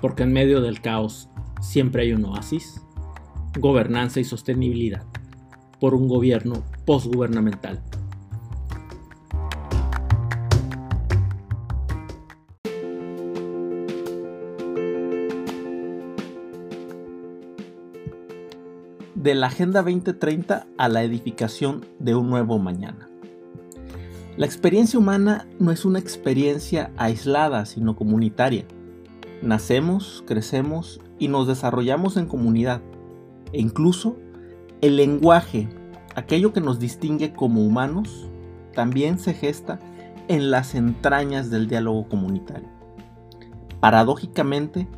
porque en medio del caos siempre hay un oasis, gobernanza y sostenibilidad, por un gobierno postgubernamental. De la Agenda 2030 a la edificación de un nuevo mañana. La experiencia humana no es una experiencia aislada, sino comunitaria Nacemos, crecemos y nos desarrollamos en comunidad. E incluso el lenguaje, aquello que nos distingue como humanos, también se gesta en las entrañas del diálogo comunitario. Paradójicamente,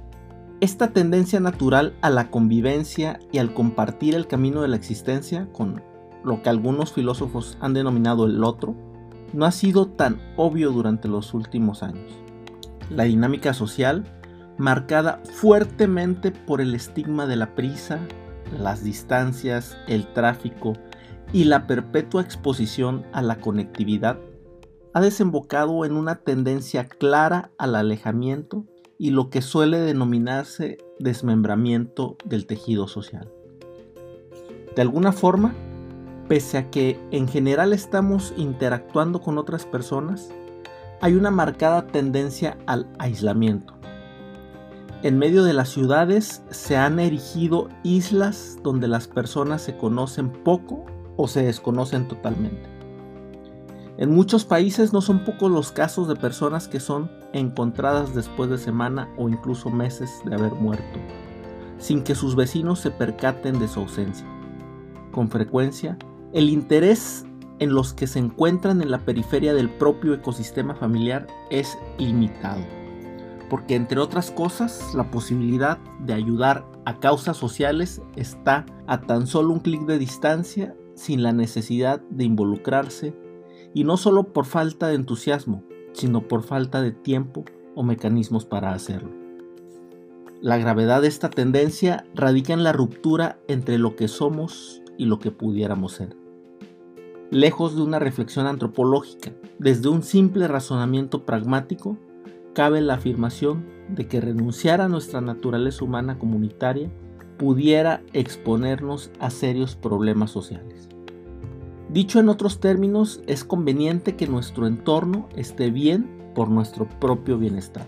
esta tendencia natural a la convivencia y al compartir el camino de la existencia con lo que algunos filósofos han denominado el otro, no ha sido tan obvio durante los últimos años. La dinámica social marcada fuertemente por el estigma de la prisa, las distancias, el tráfico y la perpetua exposición a la conectividad, ha desembocado en una tendencia clara al alejamiento y lo que suele denominarse desmembramiento del tejido social. De alguna forma, pese a que en general estamos interactuando con otras personas, hay una marcada tendencia al aislamiento en medio de las ciudades se han erigido islas donde las personas se conocen poco o se desconocen totalmente. En muchos países no son pocos los casos de personas que son encontradas después de semana o incluso meses de haber muerto, sin que sus vecinos se percaten de su ausencia. Con frecuencia, el interés en los que se encuentran en la periferia del propio ecosistema familiar es limitado porque entre otras cosas la posibilidad de ayudar a causas sociales está a tan solo un clic de distancia sin la necesidad de involucrarse y no solo por falta de entusiasmo, sino por falta de tiempo o mecanismos para hacerlo. La gravedad de esta tendencia radica en la ruptura entre lo que somos y lo que pudiéramos ser. Lejos de una reflexión antropológica, desde un simple razonamiento pragmático, cabe la afirmación de que renunciar a nuestra naturaleza humana comunitaria pudiera exponernos a serios problemas sociales. Dicho en otros términos, es conveniente que nuestro entorno esté bien por nuestro propio bienestar.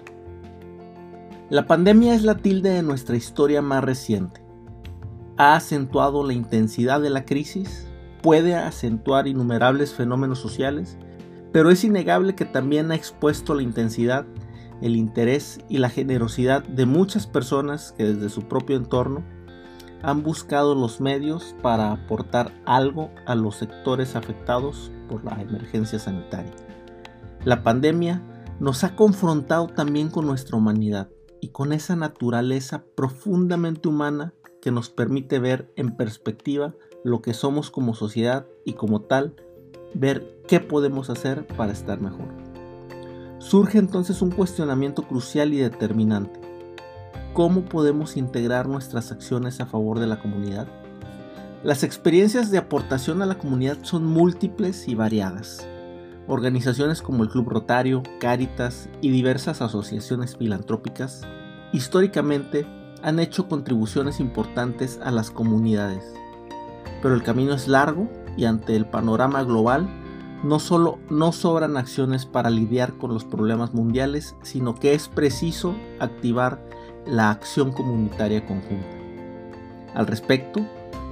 La pandemia es la tilde de nuestra historia más reciente. Ha acentuado la intensidad de la crisis, puede acentuar innumerables fenómenos sociales, pero es innegable que también ha expuesto la intensidad el interés y la generosidad de muchas personas que desde su propio entorno han buscado los medios para aportar algo a los sectores afectados por la emergencia sanitaria. La pandemia nos ha confrontado también con nuestra humanidad y con esa naturaleza profundamente humana que nos permite ver en perspectiva lo que somos como sociedad y como tal ver qué podemos hacer para estar mejor. Surge entonces un cuestionamiento crucial y determinante. ¿Cómo podemos integrar nuestras acciones a favor de la comunidad? Las experiencias de aportación a la comunidad son múltiples y variadas. Organizaciones como el Club Rotario, Cáritas y diversas asociaciones filantrópicas históricamente han hecho contribuciones importantes a las comunidades. Pero el camino es largo y ante el panorama global no solo no sobran acciones para lidiar con los problemas mundiales, sino que es preciso activar la acción comunitaria conjunta. Al respecto,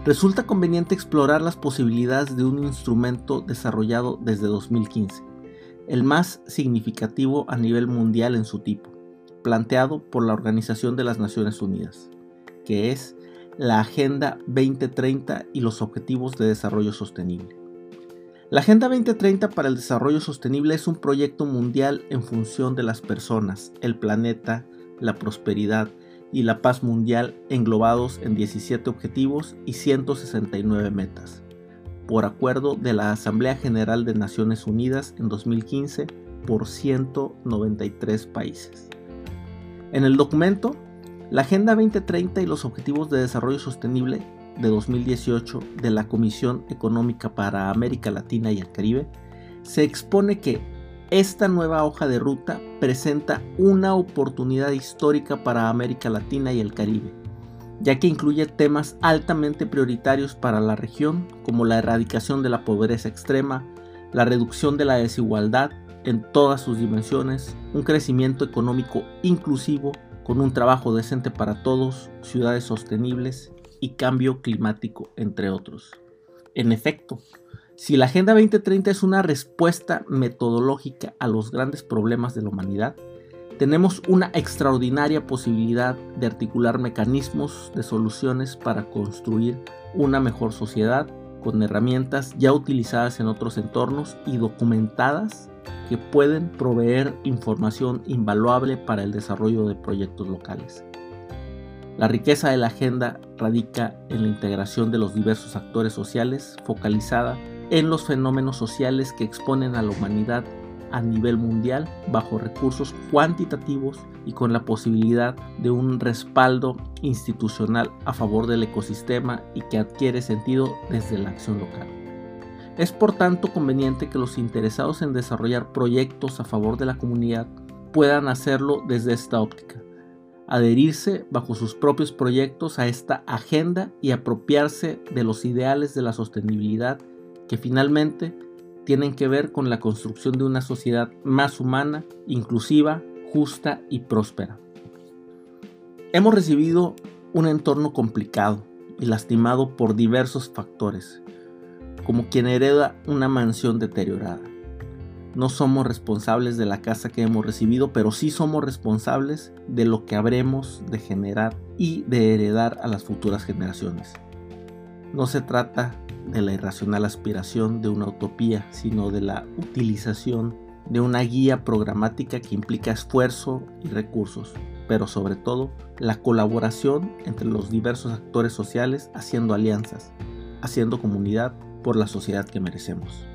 resulta conveniente explorar las posibilidades de un instrumento desarrollado desde 2015, el más significativo a nivel mundial en su tipo, planteado por la Organización de las Naciones Unidas, que es la Agenda 2030 y los Objetivos de Desarrollo Sostenible. La Agenda 2030 para el Desarrollo Sostenible es un proyecto mundial en función de las personas, el planeta, la prosperidad y la paz mundial englobados en 17 objetivos y 169 metas, por acuerdo de la Asamblea General de Naciones Unidas en 2015 por 193 países. En el documento, la Agenda 2030 y los Objetivos de Desarrollo Sostenible de 2018 de la Comisión Económica para América Latina y el Caribe, se expone que esta nueva hoja de ruta presenta una oportunidad histórica para América Latina y el Caribe, ya que incluye temas altamente prioritarios para la región como la erradicación de la pobreza extrema, la reducción de la desigualdad en todas sus dimensiones, un crecimiento económico inclusivo con un trabajo decente para todos, ciudades sostenibles y cambio climático, entre otros. En efecto, si la Agenda 2030 es una respuesta metodológica a los grandes problemas de la humanidad, tenemos una extraordinaria posibilidad de articular mecanismos de soluciones para construir una mejor sociedad con herramientas ya utilizadas en otros entornos y documentadas que pueden proveer información invaluable para el desarrollo de proyectos locales. La riqueza de la agenda radica en la integración de los diversos actores sociales focalizada en los fenómenos sociales que exponen a la humanidad a nivel mundial bajo recursos cuantitativos y con la posibilidad de un respaldo institucional a favor del ecosistema y que adquiere sentido desde la acción local. Es por tanto conveniente que los interesados en desarrollar proyectos a favor de la comunidad puedan hacerlo desde esta óptica, adherirse bajo sus propios proyectos a esta agenda y apropiarse de los ideales de la sostenibilidad que finalmente tienen que ver con la construcción de una sociedad más humana, inclusiva, justa y próspera. Hemos recibido un entorno complicado y lastimado por diversos factores, como quien hereda una mansión deteriorada. No somos responsables de la casa que hemos recibido, pero sí somos responsables de lo que habremos de generar y de heredar a las futuras generaciones. No se trata de la irracional aspiración de una utopía, sino de la utilización de una guía programática que implica esfuerzo y recursos, pero sobre todo la colaboración entre los diversos actores sociales haciendo alianzas, haciendo comunidad por la sociedad que merecemos.